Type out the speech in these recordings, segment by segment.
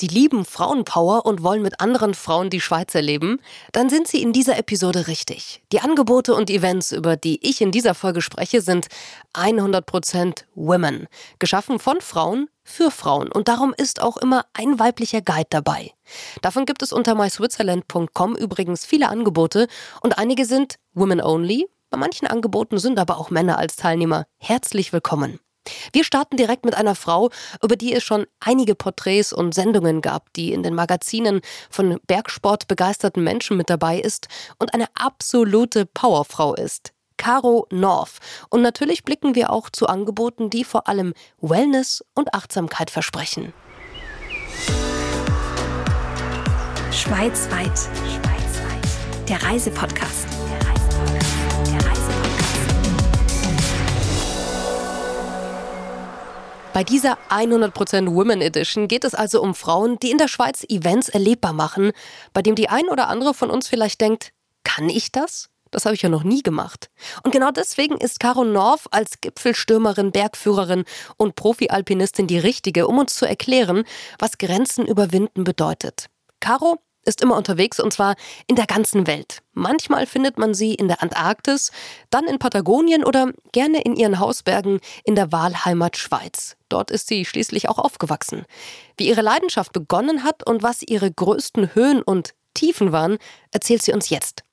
Sie lieben Frauenpower und wollen mit anderen Frauen die Schweiz erleben? Dann sind Sie in dieser Episode richtig. Die Angebote und Events, über die ich in dieser Folge spreche, sind 100% Women. Geschaffen von Frauen für Frauen. Und darum ist auch immer ein weiblicher Guide dabei. Davon gibt es unter myswitzerland.com übrigens viele Angebote und einige sind Women Only. Bei manchen Angeboten sind aber auch Männer als Teilnehmer. Herzlich willkommen. Wir starten direkt mit einer Frau, über die es schon einige Porträts und Sendungen gab, die in den Magazinen von Bergsport begeisterten Menschen mit dabei ist und eine absolute Powerfrau ist. Caro North. Und natürlich blicken wir auch zu Angeboten, die vor allem Wellness und Achtsamkeit versprechen. Schweizweit. Schweizweit. Der Reisepodcast. Bei dieser 100% Women Edition geht es also um Frauen, die in der Schweiz Events erlebbar machen, bei dem die ein oder andere von uns vielleicht denkt, kann ich das? Das habe ich ja noch nie gemacht. Und genau deswegen ist Caro North als Gipfelstürmerin, Bergführerin und Profi-Alpinistin die richtige, um uns zu erklären, was Grenzen überwinden bedeutet. Caro ist immer unterwegs und zwar in der ganzen Welt. Manchmal findet man sie in der Antarktis, dann in Patagonien oder gerne in ihren Hausbergen in der Wahlheimat Schweiz. Dort ist sie schließlich auch aufgewachsen. Wie ihre Leidenschaft begonnen hat und was ihre größten Höhen und Tiefen waren, erzählt sie uns jetzt.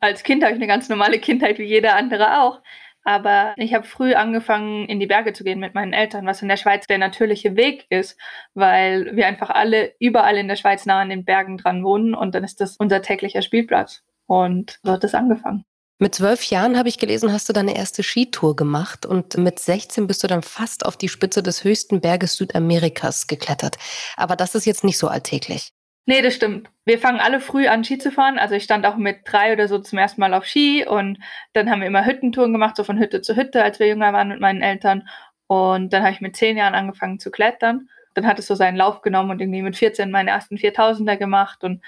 Als Kind habe ich eine ganz normale Kindheit wie jeder andere auch. Aber ich habe früh angefangen, in die Berge zu gehen mit meinen Eltern, was in der Schweiz der natürliche Weg ist, weil wir einfach alle überall in der Schweiz nah an den Bergen dran wohnen und dann ist das unser täglicher Spielplatz. Und so hat es angefangen. Mit zwölf Jahren habe ich gelesen, hast du deine erste Skitour gemacht und mit 16 bist du dann fast auf die Spitze des höchsten Berges Südamerikas geklettert. Aber das ist jetzt nicht so alltäglich. Nee, das stimmt. Wir fangen alle früh an, Ski zu fahren. Also ich stand auch mit drei oder so zum ersten Mal auf Ski und dann haben wir immer Hüttentouren gemacht, so von Hütte zu Hütte, als wir jünger waren mit meinen Eltern. Und dann habe ich mit zehn Jahren angefangen zu klettern. Dann hat es so seinen Lauf genommen und irgendwie mit 14 meine ersten 4000er gemacht und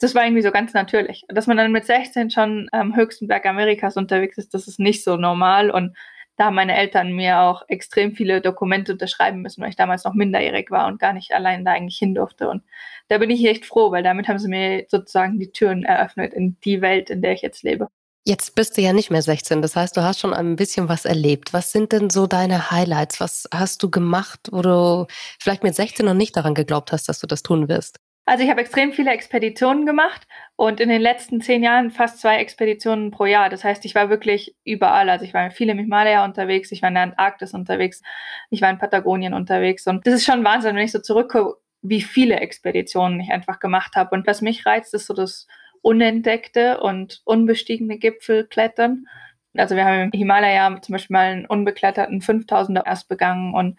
das war irgendwie so ganz natürlich. Dass man dann mit 16 schon am höchsten Berg Amerikas unterwegs ist, das ist nicht so normal und da haben meine Eltern mir auch extrem viele Dokumente unterschreiben müssen, weil ich damals noch minderjährig war und gar nicht allein da eigentlich hin durfte. Und da bin ich echt froh, weil damit haben sie mir sozusagen die Türen eröffnet in die Welt, in der ich jetzt lebe. Jetzt bist du ja nicht mehr 16, das heißt, du hast schon ein bisschen was erlebt. Was sind denn so deine Highlights? Was hast du gemacht, wo du vielleicht mit 16 noch nicht daran geglaubt hast, dass du das tun wirst? Also ich habe extrem viele Expeditionen gemacht und in den letzten zehn Jahren fast zwei Expeditionen pro Jahr. Das heißt, ich war wirklich überall. Also ich war viel im Himalaya unterwegs, ich war in der Antarktis unterwegs, ich war in Patagonien unterwegs. Und das ist schon Wahnsinn, wenn ich so zurückgucke, wie viele Expeditionen ich einfach gemacht habe. Und was mich reizt, ist so das unentdeckte und unbestiegene Gipfelklettern. Also wir haben im Himalaya zum Beispiel mal einen unbekletterten 5000er erst begangen und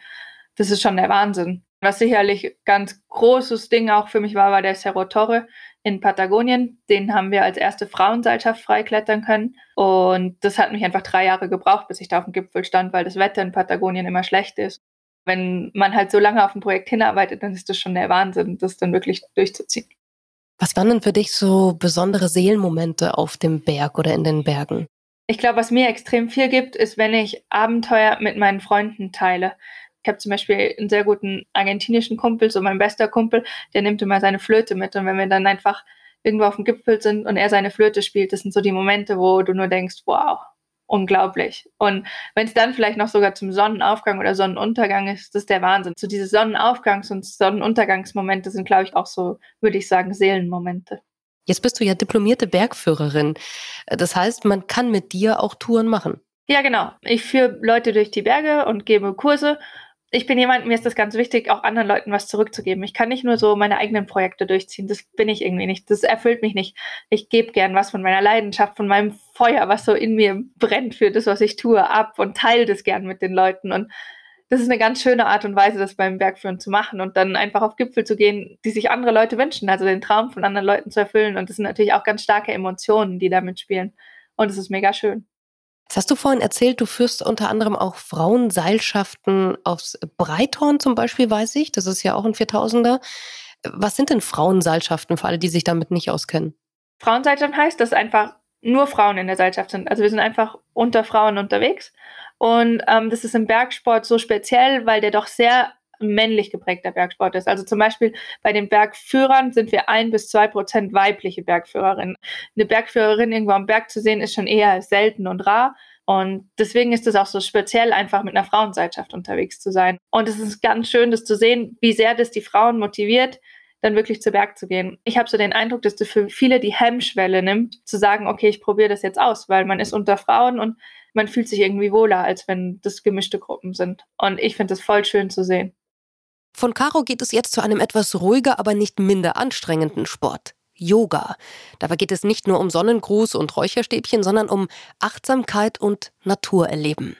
das ist schon der Wahnsinn. Was sicherlich ganz großes Ding auch für mich war, war der Cerro Torre in Patagonien. Den haben wir als erste Frauenseilschaft freiklettern können. Und das hat mich einfach drei Jahre gebraucht, bis ich da auf dem Gipfel stand, weil das Wetter in Patagonien immer schlecht ist. Wenn man halt so lange auf ein Projekt hinarbeitet, dann ist das schon der Wahnsinn, das dann wirklich durchzuziehen. Was waren denn für dich so besondere Seelenmomente auf dem Berg oder in den Bergen? Ich glaube, was mir extrem viel gibt, ist, wenn ich Abenteuer mit meinen Freunden teile. Ich habe zum Beispiel einen sehr guten argentinischen Kumpel, so mein bester Kumpel, der nimmt immer seine Flöte mit. Und wenn wir dann einfach irgendwo auf dem Gipfel sind und er seine Flöte spielt, das sind so die Momente, wo du nur denkst, wow, unglaublich. Und wenn es dann vielleicht noch sogar zum Sonnenaufgang oder Sonnenuntergang ist, das ist der Wahnsinn. So diese Sonnenaufgangs- und Sonnenuntergangsmomente sind, glaube ich, auch so, würde ich sagen, Seelenmomente. Jetzt bist du ja diplomierte Bergführerin. Das heißt, man kann mit dir auch Touren machen. Ja, genau. Ich führe Leute durch die Berge und gebe Kurse ich bin jemand, mir ist das ganz wichtig, auch anderen Leuten was zurückzugeben. Ich kann nicht nur so meine eigenen Projekte durchziehen. Das bin ich irgendwie nicht. Das erfüllt mich nicht. Ich gebe gern was von meiner Leidenschaft, von meinem Feuer, was so in mir brennt für das, was ich tue, ab und teile das gern mit den Leuten. Und das ist eine ganz schöne Art und Weise, das beim Bergführen zu machen und dann einfach auf Gipfel zu gehen, die sich andere Leute wünschen, also den Traum von anderen Leuten zu erfüllen. Und das sind natürlich auch ganz starke Emotionen, die da mitspielen. Und es ist mega schön. Das hast du vorhin erzählt, du führst unter anderem auch Frauenseilschaften aufs Breithorn zum Beispiel, weiß ich. Das ist ja auch ein 4000er. Was sind denn Frauenseilschaften für alle, die sich damit nicht auskennen? Frauenseilschaft heißt, dass einfach nur Frauen in der Seilschaft sind. Also wir sind einfach unter Frauen unterwegs. Und ähm, das ist im Bergsport so speziell, weil der doch sehr männlich geprägter Bergsport ist. Also zum Beispiel bei den Bergführern sind wir ein bis zwei Prozent weibliche Bergführerinnen. Eine Bergführerin irgendwo am Berg zu sehen, ist schon eher selten und rar. Und deswegen ist es auch so speziell, einfach mit einer Frauenseitschaft unterwegs zu sein. Und es ist ganz schön, das zu sehen, wie sehr das die Frauen motiviert, dann wirklich zu Berg zu gehen. Ich habe so den Eindruck, dass das für viele die Hemmschwelle nimmt, zu sagen, okay, ich probiere das jetzt aus, weil man ist unter Frauen und man fühlt sich irgendwie wohler, als wenn das gemischte Gruppen sind. Und ich finde es voll schön zu sehen. Von Caro geht es jetzt zu einem etwas ruhiger, aber nicht minder anstrengenden Sport. Yoga. Dabei geht es nicht nur um Sonnengruß und Räucherstäbchen, sondern um Achtsamkeit und Naturerleben.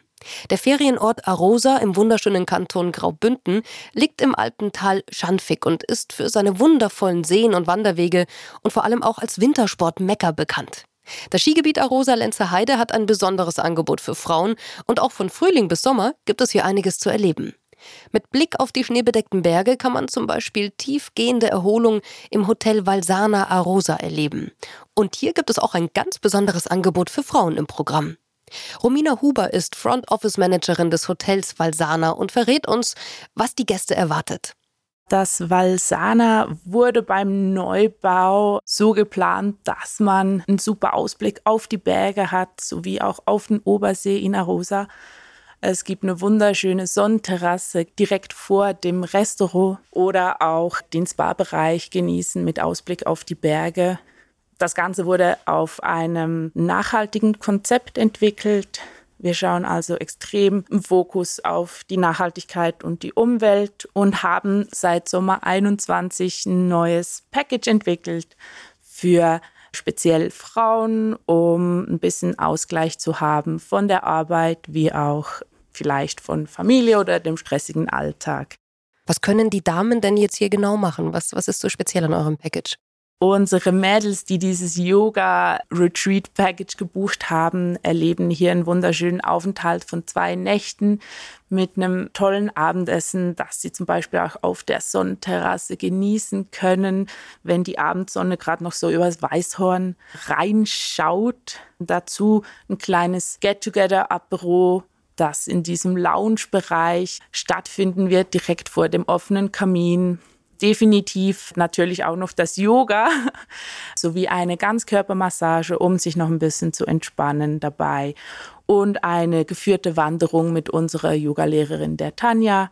Der Ferienort Arosa im wunderschönen Kanton Graubünden liegt im alten Tal Schanfig und ist für seine wundervollen Seen und Wanderwege und vor allem auch als Wintersport Mekka bekannt. Das Skigebiet Arosa Lenzer Heide hat ein besonderes Angebot für Frauen und auch von Frühling bis Sommer gibt es hier einiges zu erleben. Mit Blick auf die schneebedeckten Berge kann man zum Beispiel tiefgehende Erholung im Hotel Valsana Arosa erleben. Und hier gibt es auch ein ganz besonderes Angebot für Frauen im Programm. Romina Huber ist Front Office Managerin des Hotels Valsana und verrät uns, was die Gäste erwartet. Das Valsana wurde beim Neubau so geplant, dass man einen super Ausblick auf die Berge hat, sowie auch auf den Obersee in Arosa. Es gibt eine wunderschöne Sonnenterrasse direkt vor dem Restaurant oder auch den Spa-Bereich genießen mit Ausblick auf die Berge. Das Ganze wurde auf einem nachhaltigen Konzept entwickelt. Wir schauen also extrem im Fokus auf die Nachhaltigkeit und die Umwelt und haben seit Sommer 21 ein neues Package entwickelt für speziell Frauen, um ein bisschen Ausgleich zu haben von der Arbeit wie auch vielleicht von Familie oder dem stressigen Alltag. Was können die Damen denn jetzt hier genau machen? Was, was ist so speziell an eurem Package? Unsere Mädels, die dieses Yoga-Retreat-Package gebucht haben, erleben hier einen wunderschönen Aufenthalt von zwei Nächten mit einem tollen Abendessen, das sie zum Beispiel auch auf der Sonnenterrasse genießen können, wenn die Abendsonne gerade noch so übers Weißhorn reinschaut. Dazu ein kleines Get-Together-Apero das in diesem Lounge-Bereich stattfinden wird, direkt vor dem offenen Kamin. Definitiv natürlich auch noch das Yoga sowie eine Ganzkörpermassage, um sich noch ein bisschen zu entspannen dabei. Und eine geführte Wanderung mit unserer Yogalehrerin der Tanja.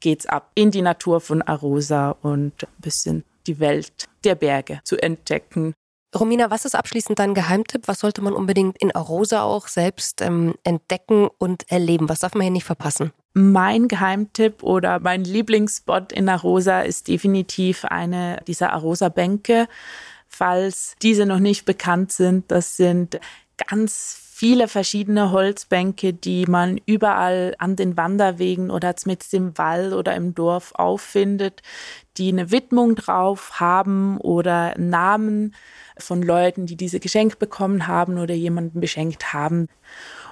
Geht's ab in die Natur von Arosa und ein bisschen die Welt der Berge zu entdecken. Romina, was ist abschließend dein Geheimtipp? Was sollte man unbedingt in Arosa auch selbst ähm, entdecken und erleben? Was darf man hier nicht verpassen? Mein Geheimtipp oder mein Lieblingsspot in Arosa ist definitiv eine dieser Arosa-Bänke. Falls diese noch nicht bekannt sind, das sind ganz viele verschiedene Holzbänke, die man überall an den Wanderwegen oder mit dem Wall oder im Dorf auffindet, die eine Widmung drauf haben oder Namen von Leuten, die diese geschenkt bekommen haben oder jemanden beschenkt haben.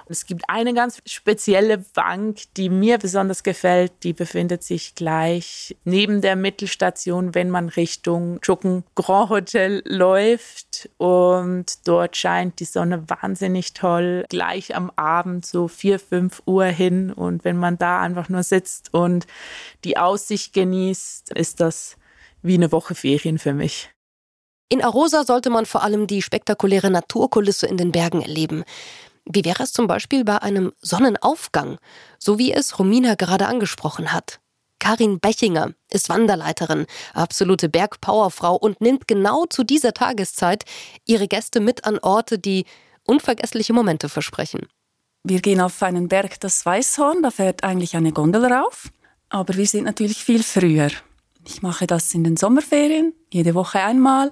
Es gibt eine ganz spezielle Bank, die mir besonders gefällt. Die befindet sich gleich neben der Mittelstation, wenn man Richtung Chucken Grand Hotel läuft. Und dort scheint die Sonne wahnsinnig toll. Gleich am Abend so 4, 5 Uhr hin. Und wenn man da einfach nur sitzt und die Aussicht genießt, ist das wie eine Woche Ferien für mich. In Arosa sollte man vor allem die spektakuläre Naturkulisse in den Bergen erleben. Wie wäre es zum Beispiel bei einem Sonnenaufgang, so wie es Romina gerade angesprochen hat? Karin Bechinger ist Wanderleiterin, absolute Bergpowerfrau und nimmt genau zu dieser Tageszeit ihre Gäste mit an Orte, die unvergessliche Momente versprechen. Wir gehen auf einen Berg, das Weißhorn, da fährt eigentlich eine Gondel rauf, aber wir sind natürlich viel früher. Ich mache das in den Sommerferien, jede Woche einmal.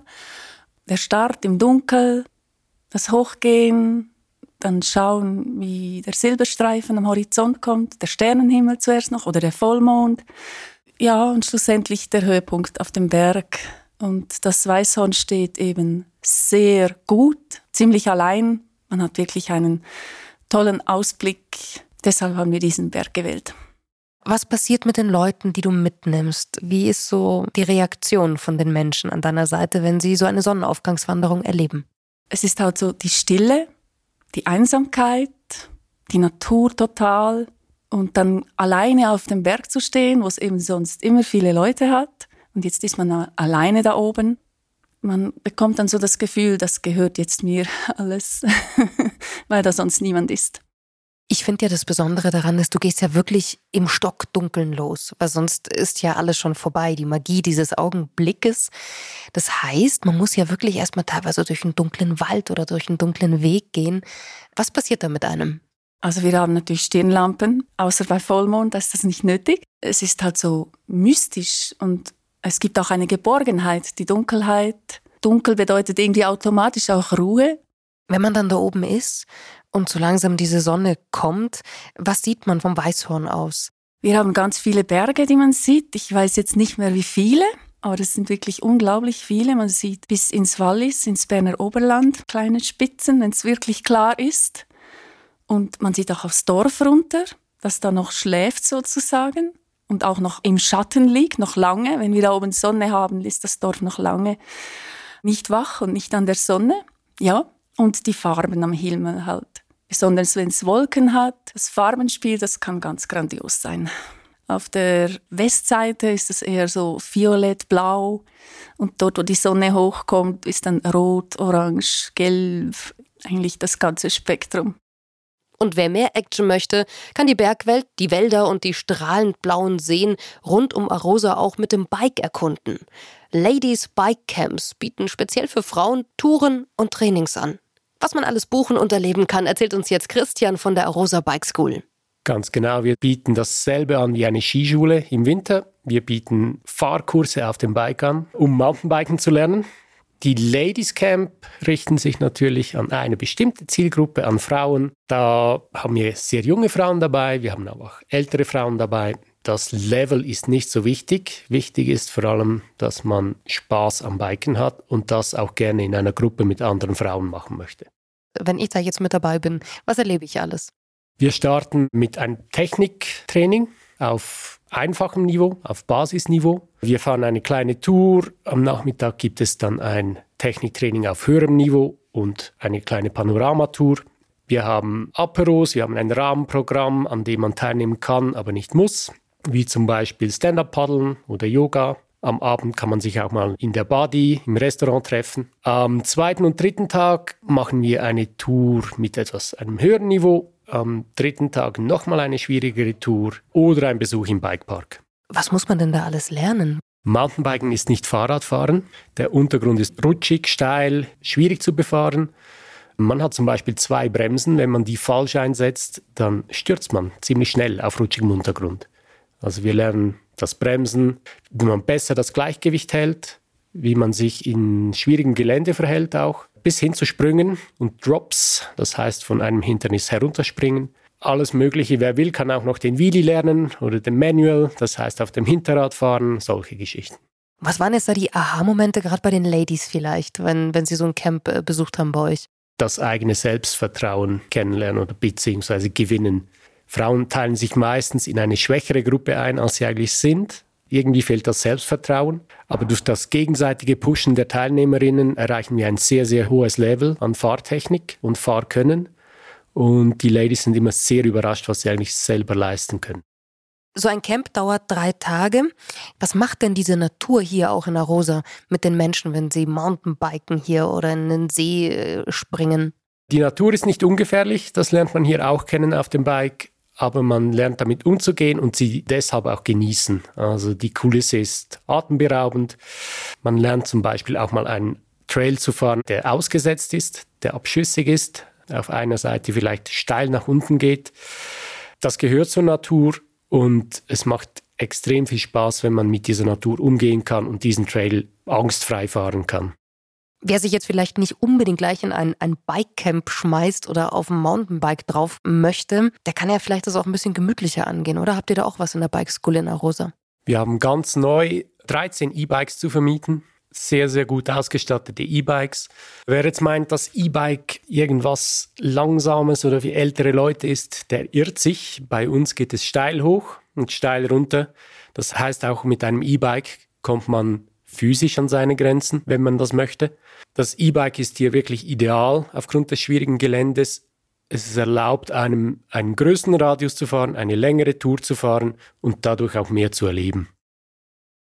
Der Start im Dunkel, das Hochgehen, dann schauen, wie der Silberstreifen am Horizont kommt, der Sternenhimmel zuerst noch oder der Vollmond. Ja, und schlussendlich der Höhepunkt auf dem Berg. Und das Weißhorn steht eben sehr gut, ziemlich allein. Man hat wirklich einen tollen Ausblick. Deshalb haben wir diesen Berg gewählt. Was passiert mit den Leuten, die du mitnimmst? Wie ist so die Reaktion von den Menschen an deiner Seite, wenn sie so eine Sonnenaufgangswanderung erleben? Es ist halt so die Stille, die Einsamkeit, die Natur total, Und dann alleine auf dem Berg zu stehen, wo es eben sonst immer viele Leute hat. Und jetzt ist man alleine da oben. Man bekommt dann so das Gefühl, das gehört jetzt mir alles, weil da sonst niemand ist. Ich finde ja das Besondere daran ist, du gehst ja wirklich im Stockdunkeln los, weil sonst ist ja alles schon vorbei, die Magie dieses Augenblickes. Das heißt, man muss ja wirklich erstmal teilweise durch einen dunklen Wald oder durch einen dunklen Weg gehen. Was passiert da mit einem? Also wir haben natürlich Stirnlampen, außer bei Vollmond, da ist das nicht nötig. Es ist halt so mystisch und es gibt auch eine Geborgenheit, die Dunkelheit. Dunkel bedeutet irgendwie automatisch auch Ruhe. Wenn man dann da oben ist und so langsam diese Sonne kommt, was sieht man vom Weißhorn aus? Wir haben ganz viele Berge, die man sieht. Ich weiß jetzt nicht mehr wie viele, aber es sind wirklich unglaublich viele. Man sieht bis ins Wallis, ins Berner Oberland kleine Spitzen, wenn es wirklich klar ist. Und man sieht auch aufs Dorf runter, das da noch schläft sozusagen und auch noch im Schatten liegt, noch lange. Wenn wir da oben Sonne haben, ist das Dorf noch lange nicht wach und nicht an der Sonne. Ja, und die Farben am Himmel halt. Besonders wenn es Wolken hat. Das Farbenspiel, das kann ganz grandios sein. Auf der Westseite ist es eher so violett, blau. Und dort, wo die Sonne hochkommt, ist dann rot, orange, gelb. Eigentlich das ganze Spektrum. Und wer mehr Action möchte, kann die Bergwelt, die Wälder und die strahlend blauen Seen rund um Arosa auch mit dem Bike erkunden. Ladies Bike Camps bieten speziell für Frauen Touren und Trainings an. Was man alles buchen und erleben kann, erzählt uns jetzt Christian von der Arosa Bike School. Ganz genau, wir bieten dasselbe an wie eine Skischule im Winter. Wir bieten Fahrkurse auf dem Bike an, um Mountainbiken zu lernen. Die Ladies Camp richten sich natürlich an eine bestimmte Zielgruppe, an Frauen. Da haben wir sehr junge Frauen dabei, wir haben aber auch ältere Frauen dabei. Das Level ist nicht so wichtig. Wichtig ist vor allem, dass man Spaß am Biken hat und das auch gerne in einer Gruppe mit anderen Frauen machen möchte. Wenn ich da jetzt mit dabei bin, was erlebe ich alles? Wir starten mit einem Techniktraining auf einfachem Niveau, auf Basisniveau. Wir fahren eine kleine Tour. Am Nachmittag gibt es dann ein Techniktraining auf höherem Niveau und eine kleine Panoramatour. Wir haben Aperos, wir haben ein Rahmenprogramm, an dem man teilnehmen kann, aber nicht muss wie zum Beispiel Stand-up-Paddeln oder Yoga. Am Abend kann man sich auch mal in der Body im Restaurant treffen. Am zweiten und dritten Tag machen wir eine Tour mit etwas einem höheren Niveau. Am dritten Tag nochmal eine schwierigere Tour oder ein Besuch im Bikepark. Was muss man denn da alles lernen? Mountainbiken ist nicht Fahrradfahren. Der Untergrund ist rutschig, steil, schwierig zu befahren. Man hat zum Beispiel zwei Bremsen. Wenn man die falsch einsetzt, dann stürzt man ziemlich schnell auf rutschigem Untergrund. Also wir lernen das Bremsen, wie man besser das Gleichgewicht hält, wie man sich in schwierigem Gelände verhält auch, bis hin zu Sprüngen und Drops, das heißt von einem Hindernis herunterspringen. Alles Mögliche, wer will, kann auch noch den Wheelie lernen oder den Manual, das heißt auf dem Hinterrad fahren, solche Geschichten. Was waren jetzt da die Aha-Momente, gerade bei den Ladies vielleicht, wenn, wenn sie so ein Camp äh, besucht haben bei euch? Das eigene Selbstvertrauen kennenlernen oder beziehungsweise gewinnen. Frauen teilen sich meistens in eine schwächere Gruppe ein, als sie eigentlich sind. Irgendwie fehlt das Selbstvertrauen. Aber durch das gegenseitige Pushen der Teilnehmerinnen erreichen wir ein sehr, sehr hohes Level an Fahrtechnik und Fahrkönnen. Und die Ladies sind immer sehr überrascht, was sie eigentlich selber leisten können. So ein Camp dauert drei Tage. Was macht denn diese Natur hier auch in Arosa mit den Menschen, wenn sie Mountainbiken hier oder in den See äh, springen? Die Natur ist nicht ungefährlich, das lernt man hier auch kennen auf dem Bike aber man lernt damit umzugehen und sie deshalb auch genießen. Also die Kulisse ist atemberaubend. Man lernt zum Beispiel auch mal einen Trail zu fahren, der ausgesetzt ist, der abschüssig ist, auf einer Seite vielleicht steil nach unten geht. Das gehört zur Natur und es macht extrem viel Spaß, wenn man mit dieser Natur umgehen kann und diesen Trail angstfrei fahren kann. Wer sich jetzt vielleicht nicht unbedingt gleich in ein, ein Bikecamp schmeißt oder auf ein Mountainbike drauf möchte, der kann ja vielleicht das auch ein bisschen gemütlicher angehen, oder? Habt ihr da auch was in der Bike School in Arosa? Wir haben ganz neu 13 E-Bikes zu vermieten. Sehr, sehr gut ausgestattete E-Bikes. Wer jetzt meint, dass E-Bike irgendwas Langsames oder wie ältere Leute ist, der irrt sich. Bei uns geht es steil hoch und steil runter. Das heißt, auch mit einem E-Bike kommt man physisch an seine Grenzen, wenn man das möchte. Das E-Bike ist hier wirklich ideal aufgrund des schwierigen Geländes. es erlaubt einem einen größeren Radius zu fahren, eine längere Tour zu fahren und dadurch auch mehr zu erleben.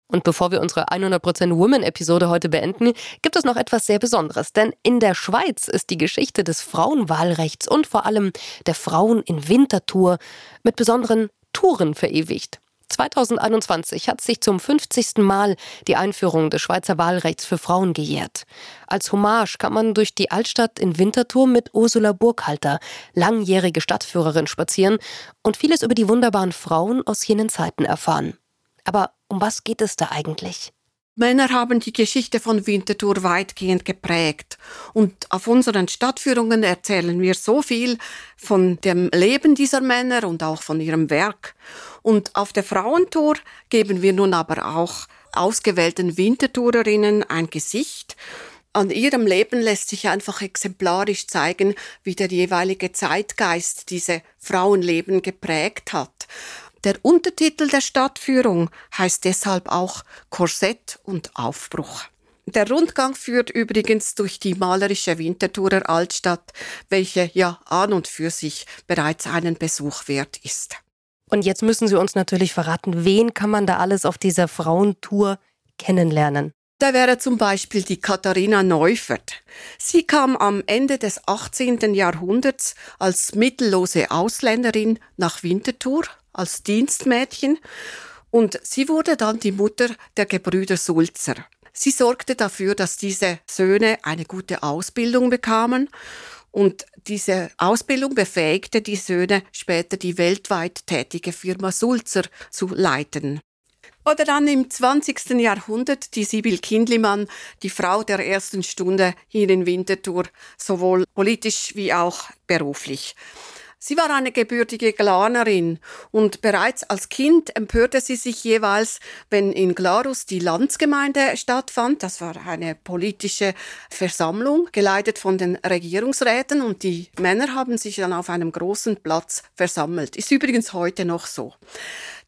Und bevor wir unsere 100% Women-Episode heute beenden, gibt es noch etwas sehr Besonderes. Denn in der Schweiz ist die Geschichte des Frauenwahlrechts und vor allem der Frauen in Wintertour mit besonderen Touren verewigt. 2021 hat sich zum 50. Mal die Einführung des Schweizer Wahlrechts für Frauen gejährt. Als Hommage kann man durch die Altstadt in Winterthur mit Ursula Burghalter, langjährige Stadtführerin, spazieren und vieles über die wunderbaren Frauen aus jenen Zeiten erfahren. Aber um was geht es da eigentlich? Männer haben die Geschichte von Winterthur weitgehend geprägt. Und auf unseren Stadtführungen erzählen wir so viel von dem Leben dieser Männer und auch von ihrem Werk. Und auf der Frauentour geben wir nun aber auch ausgewählten Wintertourerinnen ein Gesicht. An ihrem Leben lässt sich einfach exemplarisch zeigen, wie der jeweilige Zeitgeist diese Frauenleben geprägt hat. Der Untertitel der Stadtführung heißt deshalb auch Korsett und Aufbruch. Der Rundgang führt übrigens durch die malerische Winterthurer Altstadt, welche ja an und für sich bereits einen Besuch wert ist. Und jetzt müssen Sie uns natürlich verraten, wen kann man da alles auf dieser Frauentour kennenlernen? Da wäre zum Beispiel die Katharina Neufert. Sie kam am Ende des 18. Jahrhunderts als mittellose Ausländerin nach Winterthur als Dienstmädchen und sie wurde dann die Mutter der Gebrüder Sulzer. Sie sorgte dafür, dass diese Söhne eine gute Ausbildung bekamen und diese Ausbildung befähigte die Söhne später die weltweit tätige Firma Sulzer zu leiten. Oder dann im 20. Jahrhundert die Sibyl Kindlimann, die Frau der ersten Stunde hier in Winterthur, sowohl politisch wie auch beruflich. Sie war eine gebürtige Glanerin und bereits als Kind empörte sie sich jeweils, wenn in Glarus die Landsgemeinde stattfand. Das war eine politische Versammlung, geleitet von den Regierungsräten und die Männer haben sich dann auf einem großen Platz versammelt. Ist übrigens heute noch so.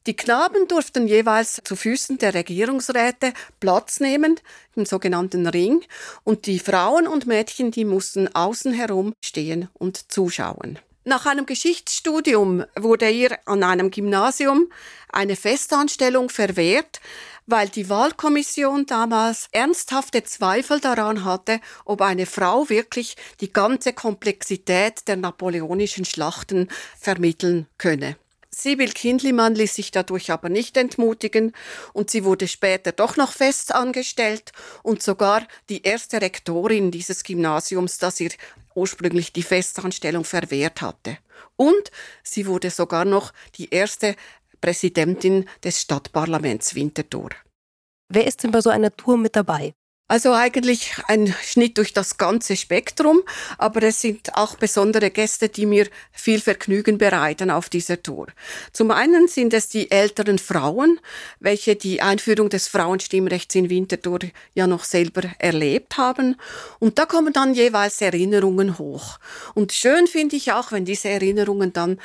Die Knaben durften jeweils zu Füßen der Regierungsräte Platz nehmen, im sogenannten Ring, und die Frauen und Mädchen, die mussten außen herum stehen und zuschauen. Nach einem Geschichtsstudium wurde ihr an einem Gymnasium eine Festanstellung verwehrt, weil die Wahlkommission damals ernsthafte Zweifel daran hatte, ob eine Frau wirklich die ganze Komplexität der napoleonischen Schlachten vermitteln könne. Sibyl Kindlimann ließ sich dadurch aber nicht entmutigen und sie wurde später doch noch fest angestellt und sogar die erste Rektorin dieses Gymnasiums, das ihr ursprünglich die Festanstellung verwehrt hatte. Und sie wurde sogar noch die erste Präsidentin des Stadtparlaments Winterthur. Wer ist denn bei so einer Tour mit dabei? Also eigentlich ein Schnitt durch das ganze Spektrum, aber es sind auch besondere Gäste, die mir viel Vergnügen bereiten auf dieser Tour. Zum einen sind es die älteren Frauen, welche die Einführung des Frauenstimmrechts in Winterthur ja noch selber erlebt haben. Und da kommen dann jeweils Erinnerungen hoch. Und schön finde ich auch, wenn diese Erinnerungen dann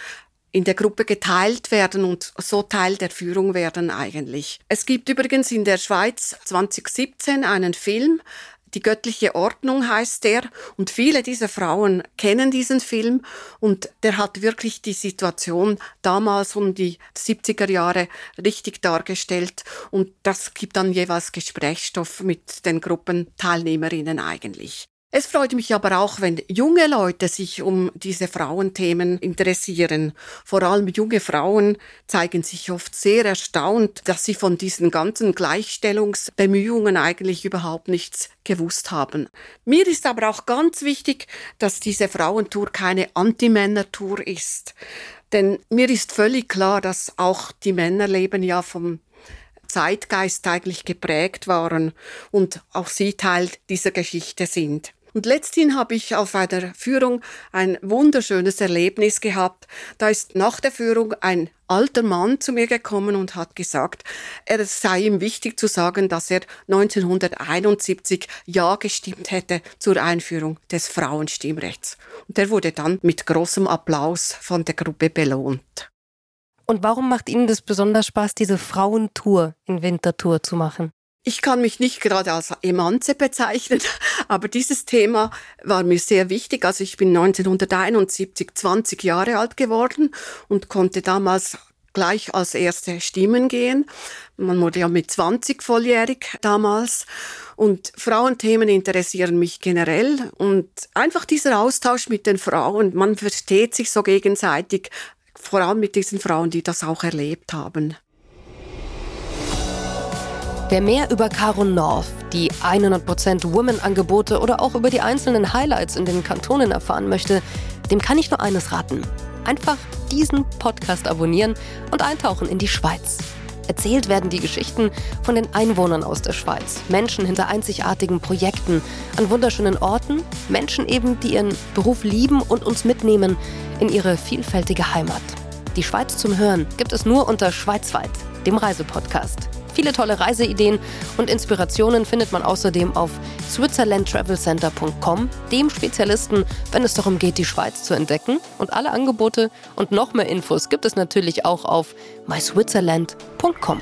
in der Gruppe geteilt werden und so Teil der Führung werden eigentlich. Es gibt übrigens in der Schweiz 2017 einen Film, die göttliche Ordnung heißt der und viele dieser Frauen kennen diesen Film und der hat wirklich die Situation damals um die 70er Jahre richtig dargestellt und das gibt dann jeweils Gesprächsstoff mit den Gruppenteilnehmerinnen eigentlich. Es freut mich aber auch, wenn junge Leute sich um diese Frauenthemen interessieren. Vor allem junge Frauen zeigen sich oft sehr erstaunt, dass sie von diesen ganzen Gleichstellungsbemühungen eigentlich überhaupt nichts gewusst haben. Mir ist aber auch ganz wichtig, dass diese Frauentour keine Anti-Männer-Tour ist. Denn mir ist völlig klar, dass auch die Männerleben ja vom Zeitgeist eigentlich geprägt waren und auch sie Teil dieser Geschichte sind. Und letzthin habe ich auf einer Führung ein wunderschönes Erlebnis gehabt. Da ist nach der Führung ein alter Mann zu mir gekommen und hat gesagt, es sei ihm wichtig zu sagen, dass er 1971 Ja gestimmt hätte zur Einführung des Frauenstimmrechts. Und er wurde dann mit großem Applaus von der Gruppe belohnt. Und warum macht Ihnen das besonders Spaß, diese Frauentour in Winterthur zu machen? Ich kann mich nicht gerade als Emanze bezeichnen, aber dieses Thema war mir sehr wichtig. Also ich bin 1971 20 Jahre alt geworden und konnte damals gleich als erste Stimmen gehen. Man wurde ja mit 20 volljährig damals. Und Frauenthemen interessieren mich generell. Und einfach dieser Austausch mit den Frauen, man versteht sich so gegenseitig, vor allem mit diesen Frauen, die das auch erlebt haben. Wer mehr über Caro North, die 100% Women-Angebote oder auch über die einzelnen Highlights in den Kantonen erfahren möchte, dem kann ich nur eines raten. Einfach diesen Podcast abonnieren und eintauchen in die Schweiz. Erzählt werden die Geschichten von den Einwohnern aus der Schweiz, Menschen hinter einzigartigen Projekten, an wunderschönen Orten, Menschen eben, die ihren Beruf lieben und uns mitnehmen in ihre vielfältige Heimat. Die Schweiz zum Hören gibt es nur unter Schweizweit, dem Reisepodcast. Viele tolle Reiseideen und Inspirationen findet man außerdem auf switzerlandtravelcenter.com, dem Spezialisten, wenn es darum geht, die Schweiz zu entdecken. Und alle Angebote und noch mehr Infos gibt es natürlich auch auf myswitzerland.com.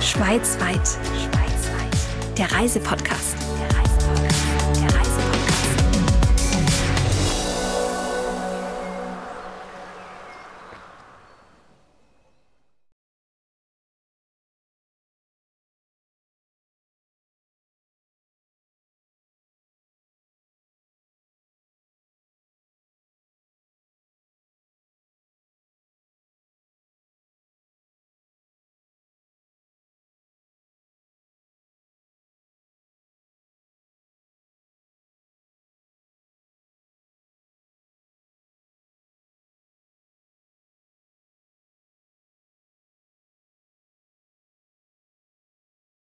Schweizweit. Schweizweit. Der Reisepodcast.